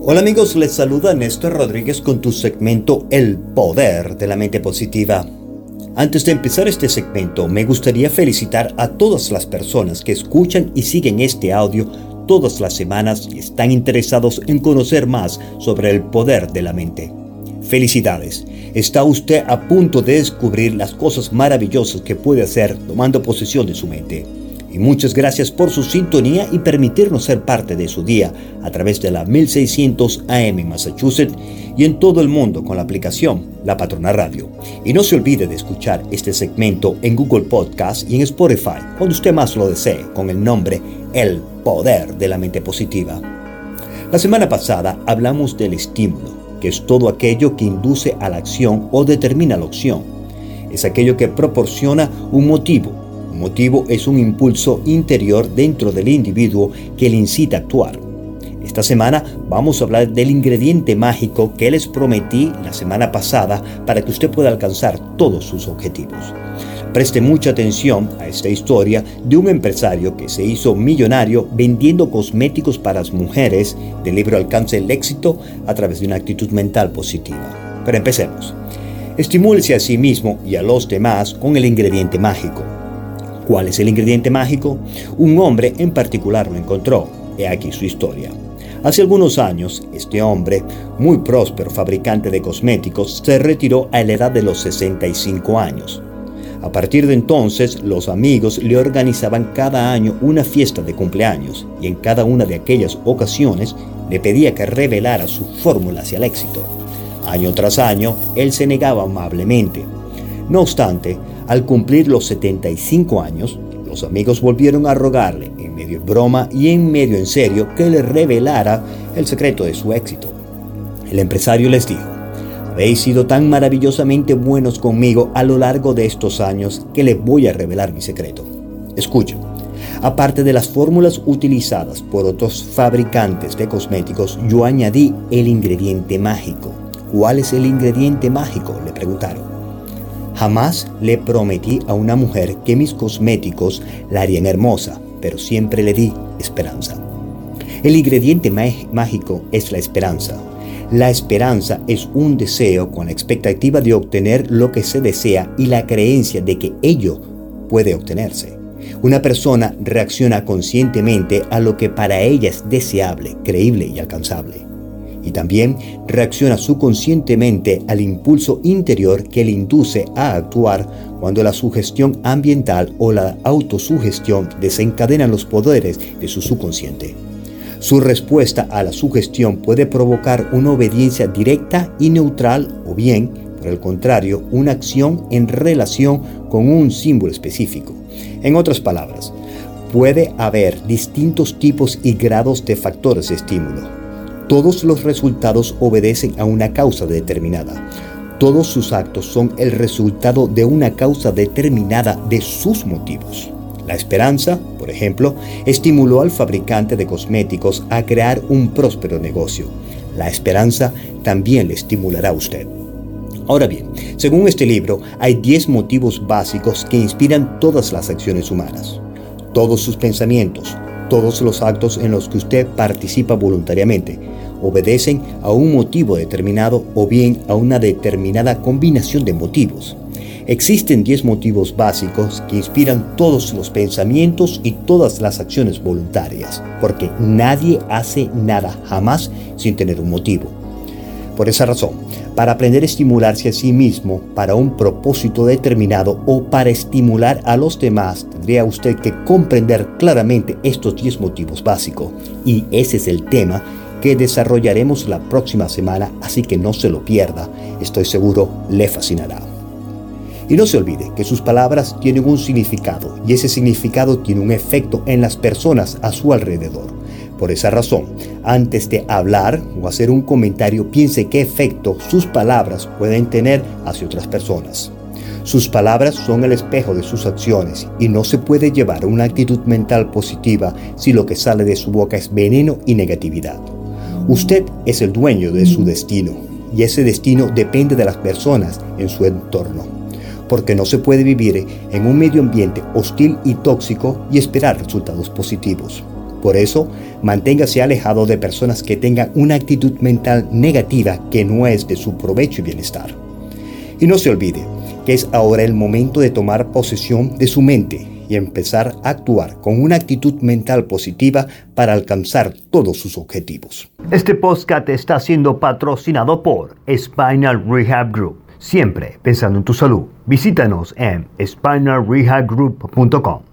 Hola amigos, les saluda Néstor Rodríguez con tu segmento El Poder de la Mente Positiva. Antes de empezar este segmento, me gustaría felicitar a todas las personas que escuchan y siguen este audio todas las semanas y están interesados en conocer más sobre el poder de la mente. Felicidades, está usted a punto de descubrir las cosas maravillosas que puede hacer tomando posesión de su mente muchas gracias por su sintonía y permitirnos ser parte de su día a través de la 1600 AM en Massachusetts y en todo el mundo con la aplicación La Patrona Radio. Y no se olvide de escuchar este segmento en Google Podcast y en Spotify, cuando usted más lo desee, con el nombre El Poder de la Mente Positiva. La semana pasada hablamos del estímulo, que es todo aquello que induce a la acción o determina la opción. Es aquello que proporciona un motivo motivo es un impulso interior dentro del individuo que le incita a actuar. Esta semana vamos a hablar del ingrediente mágico que les prometí la semana pasada para que usted pueda alcanzar todos sus objetivos. Preste mucha atención a esta historia de un empresario que se hizo millonario vendiendo cosméticos para las mujeres del libro Alcance el éxito a través de una actitud mental positiva. Pero empecemos. Estimúlese a sí mismo y a los demás con el ingrediente mágico. ¿Cuál es el ingrediente mágico? Un hombre en particular lo encontró. He aquí su historia. Hace algunos años, este hombre, muy próspero fabricante de cosméticos, se retiró a la edad de los 65 años. A partir de entonces, los amigos le organizaban cada año una fiesta de cumpleaños y en cada una de aquellas ocasiones le pedía que revelara su fórmula hacia el éxito. Año tras año, él se negaba amablemente. No obstante, al cumplir los 75 años, los amigos volvieron a rogarle, en medio broma y en medio en serio, que le revelara el secreto de su éxito. El empresario les dijo, habéis sido tan maravillosamente buenos conmigo a lo largo de estos años que les voy a revelar mi secreto. Escuchen, aparte de las fórmulas utilizadas por otros fabricantes de cosméticos, yo añadí el ingrediente mágico. ¿Cuál es el ingrediente mágico? Le preguntaron. Jamás le prometí a una mujer que mis cosméticos la harían hermosa, pero siempre le di esperanza. El ingrediente mágico es la esperanza. La esperanza es un deseo con la expectativa de obtener lo que se desea y la creencia de que ello puede obtenerse. Una persona reacciona conscientemente a lo que para ella es deseable, creíble y alcanzable y también reacciona subconscientemente al impulso interior que le induce a actuar cuando la sugestión ambiental o la autosugestión desencadenan los poderes de su subconsciente. Su respuesta a la sugestión puede provocar una obediencia directa y neutral o bien, por el contrario, una acción en relación con un símbolo específico. En otras palabras, puede haber distintos tipos y grados de factores de estímulo. Todos los resultados obedecen a una causa determinada. Todos sus actos son el resultado de una causa determinada de sus motivos. La esperanza, por ejemplo, estimuló al fabricante de cosméticos a crear un próspero negocio. La esperanza también le estimulará a usted. Ahora bien, según este libro, hay 10 motivos básicos que inspiran todas las acciones humanas. Todos sus pensamientos, todos los actos en los que usted participa voluntariamente obedecen a un motivo determinado o bien a una determinada combinación de motivos. Existen 10 motivos básicos que inspiran todos los pensamientos y todas las acciones voluntarias, porque nadie hace nada jamás sin tener un motivo. Por esa razón, para aprender a estimularse a sí mismo para un propósito determinado o para estimular a los demás, tendría usted que comprender claramente estos 10 motivos básicos. Y ese es el tema que desarrollaremos la próxima semana, así que no se lo pierda, estoy seguro le fascinará. Y no se olvide que sus palabras tienen un significado y ese significado tiene un efecto en las personas a su alrededor. Por esa razón, antes de hablar o hacer un comentario, piense qué efecto sus palabras pueden tener hacia otras personas. Sus palabras son el espejo de sus acciones y no se puede llevar una actitud mental positiva si lo que sale de su boca es veneno y negatividad. Usted es el dueño de su destino y ese destino depende de las personas en su entorno, porque no se puede vivir en un medio ambiente hostil y tóxico y esperar resultados positivos. Por eso, manténgase alejado de personas que tengan una actitud mental negativa que no es de su provecho y bienestar. Y no se olvide que es ahora el momento de tomar posesión de su mente y empezar a actuar con una actitud mental positiva para alcanzar todos sus objetivos. Este podcast está siendo patrocinado por Spinal Rehab Group. Siempre pensando en tu salud. Visítanos en spinalrehabgroup.com.